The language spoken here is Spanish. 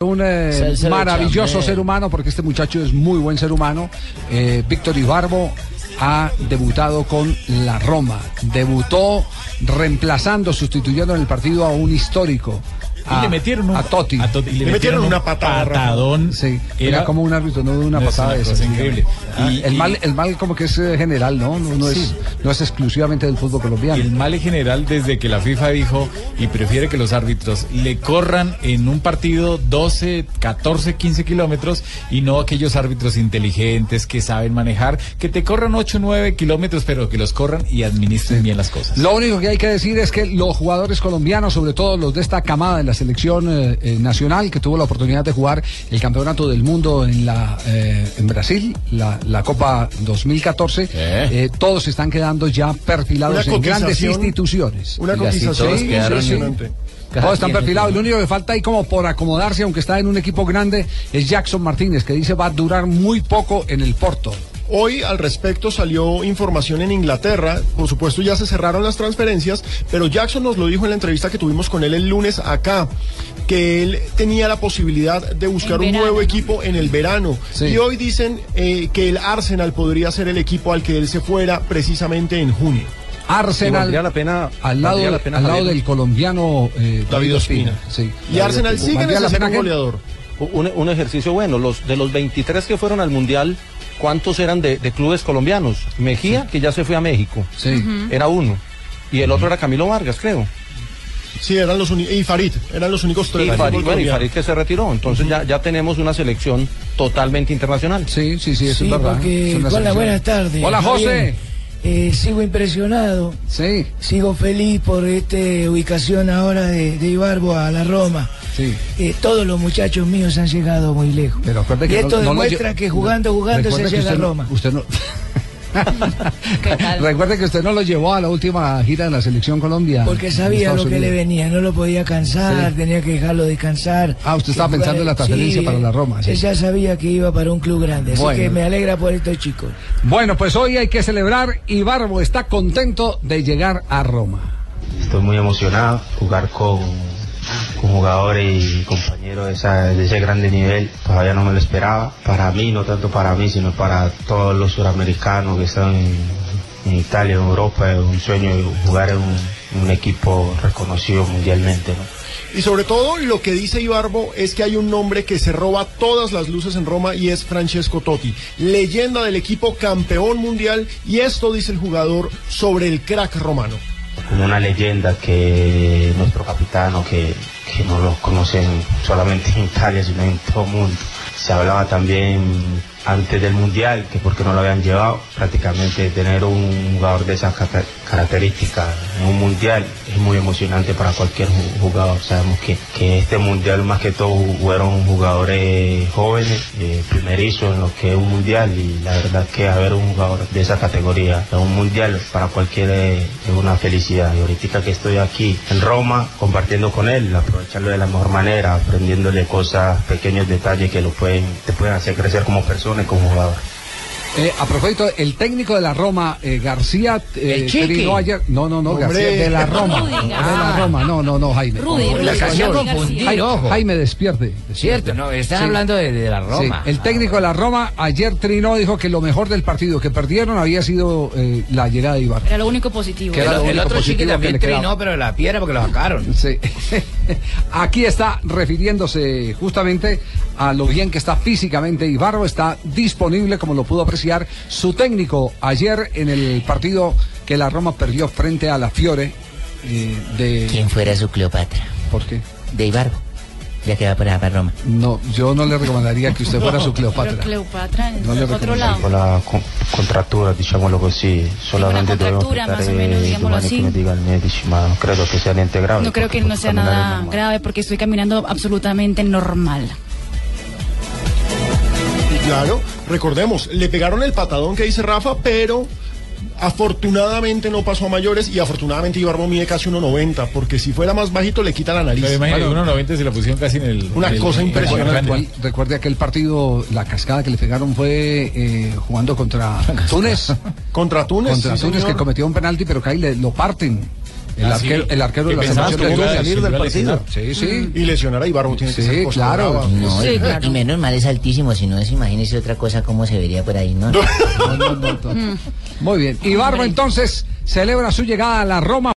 Un eh, maravilloso ser humano, porque este muchacho es muy buen ser humano. Eh, Víctor Ibarbo ha debutado con la Roma. Debutó reemplazando, sustituyendo en el partido a un histórico. A, Y le metieron un a Totti. a Totti, y Le metieron una patada, patadón. Sí, era, como un árbitro, no de una no, es una increíble. Ah, Y- el, y- mal, el mal como que es eh, general, ¿no? No, no Sí. es, no es exclusivamente del fútbol colombiano. El mal en general desde que la FIFA dijo y prefiere que los árbitros le corran en un partido 12, 14, 15 kilómetros y no aquellos árbitros inteligentes que saben manejar, que te corran 8, 9 kilómetros, pero que los corran y administren bien las cosas. Lo único que hay que decir es que los jugadores colombianos, sobre todo los de esta camada de la selección eh, eh, nacional, que tuvo la oportunidad de jugar el campeonato del mundo en la eh, en Brasil, la, la Copa 2014, eh, todos están quedando ya perfilados en grandes instituciones. Una cotización impresionante. Todos están perfilados. Lo único que falta ahí como por acomodarse, aunque está en un equipo grande, es Jackson Martínez, que dice va a durar muy poco en el Porto. Hoy al respecto salió información en Inglaterra, por supuesto ya se cerraron las transferencias, pero Jackson nos lo dijo en la entrevista que tuvimos con él el lunes acá, que él tenía la posibilidad de buscar un nuevo equipo en el verano. Sí. Y hoy dicen eh, que el Arsenal podría ser el equipo al que él se fuera precisamente en junio. Arsenal valdría la pena- al lado, valdría la pena al lado del colombiano eh, David Ospina. Sí. Y Arsenal sigue ¿Valdría la necesitando pena un que- goleador. Un, un ejercicio bueno. Los, de los 23 que fueron al Mundial, ¿cuántos eran de, de clubes colombianos? Mejía, que ya se fue a México, Sí. era uno. Y el otro era Camilo Vargas, creo. Sí, eran los únicos. Y Farid, eran los únicos tres. Y Farid, bueno, y. Farid que se retiró. Entonces ya, ya tenemos una selección totalmente internacional. Sí, sí, sí, eso Sí, es verdad. porque, Es una hola, buenas tardes. Hola, José. Eh, sigo impresionado, Sí, sigo feliz por esta ubicación ahora de, de Ibarbo a la Roma. Sí. Eh, todos los muchachos míos han llegado muy lejos. Pero y que esto no- no lo demuestra que jugando, jugando se llega a usted no- Roma. Usted no. Recuerde que usted no lo llevó a la última gira de la selección Colombia. Porque sabía lo que le venía, no lo podía cansar, Sí. tenía que dejarlo descansar. Ah, usted estaba pensando en la transferencia Sí, para la Roma, sí. ya sabía que iba para un club grande, así Bueno. que me alegra por estos chicos. Bueno, pues hoy hay que celebrar y Barbo está contento de llegar a Roma. Estoy muy emocionado, jugar con, jugadores y compañeros de, ese grande nivel, todavía no me lo esperaba. Para mí, no tanto para mí, sino para todos los suramericanos que están en, Italia, en Europa, es un sueño jugar en un, equipo reconocido mundialmente. Y sobre todo lo que dice Ibarbo es que hay un nombre que se roba todas las luces en Roma y es Francesco Totti, leyenda del equipo campeón mundial y esto dice el jugador sobre el crack romano. Como una leyenda que nuestro capitano, que, que no lo conocen solamente en Italia, sino en todo el mundo. Se hablaba también antes del Mundial, que porque no lo habían llevado, prácticamente tener un jugador de esas características en un Mundial es muy emocionante para cualquier ju- jugador. Sabemos que, que este Mundial más que todo fueron jugadores jóvenes, eh, en lo que es un Mundial y la verdad que haber un jugador de esa categoría en un Mundial para cualquiera es una felicidad. Y ahorita que estoy aquí en Roma compartiendo con él, aprovecharlo de la mejor manera, aprendiéndole cosas, pequeños detalles que lo pueden, te pueden hacer crecer como persona y como. Eh, a propósito, el técnico de la Roma, eh, García, eh, El ayer. No, no, no, Hombre. García, de la Roma. Rudy, de la Roma, no, no, no, Jaime. Rudy, Rudy La confundir, Jaime, ojo. Jaime, despierte. despierte. Cierto, no, están Sí. hablando de, de la Roma. Sí, el técnico de la Roma ayer trinó, dijo que lo mejor del partido que perdieron había sido eh, la llegada de Ibarra. Era lo único positivo. Que era lo el, el único otro chiqui positivo que también quedaba. trinó, pero de la piedra porque lo sacaron. Sí. Aquí está refiriéndose justamente a lo bien que está físicamente Ibarro, está disponible, como lo pudo apreciar su técnico ayer en el partido que la Roma perdió frente a la Fiore eh, de... Quien fuera su Cleopatra. ¿Por qué? De Ibarbo. ya que va para, para Roma. No, yo no le recomendaría que usted fuera su Cleopatra. Cleopatra en No le otro lado. con la con- contrattura, diciamolo così, solamente dobbiamo contrattura, más o aspettare domani así. che mi dica il medici, ma non credo che sia niente grave. No creo que no sea camminare nada normal. grave porque estoy caminando absolutamente normal. Claro, recordemos, le pegaron el patadón que dice Rafa, pero afortunadamente no pasó a mayores y afortunadamente Ibarbo mide casi 1.90, porque si fuera más bajito le quita la nariz. Pero imagínate, Bueno. 1.90 se la pusieron casi en el. Una en el- cosa el- impresionante. el- Recuerde, recuerde aquel partido, la cascada que le pegaron fue eh, jugando contra Túnez. Contra Túnez. contra sí, Túnez señor. que cometió un penalti, pero que ahí le, lo parten. El, Ah, sí. arquero, el arquero de Que la selección que de salir del partido. Sí, sí. Y lesionar a Ibarbo tiene que Sí, ser cosa claro. No, Sí, y, claro. y menos mal es altísimo, si no es, imagínese otra cosa cómo se vería por ahí, ¿no? No, no, no, no. Muy bien. Y Barba entonces celebra su llegada a la Roma.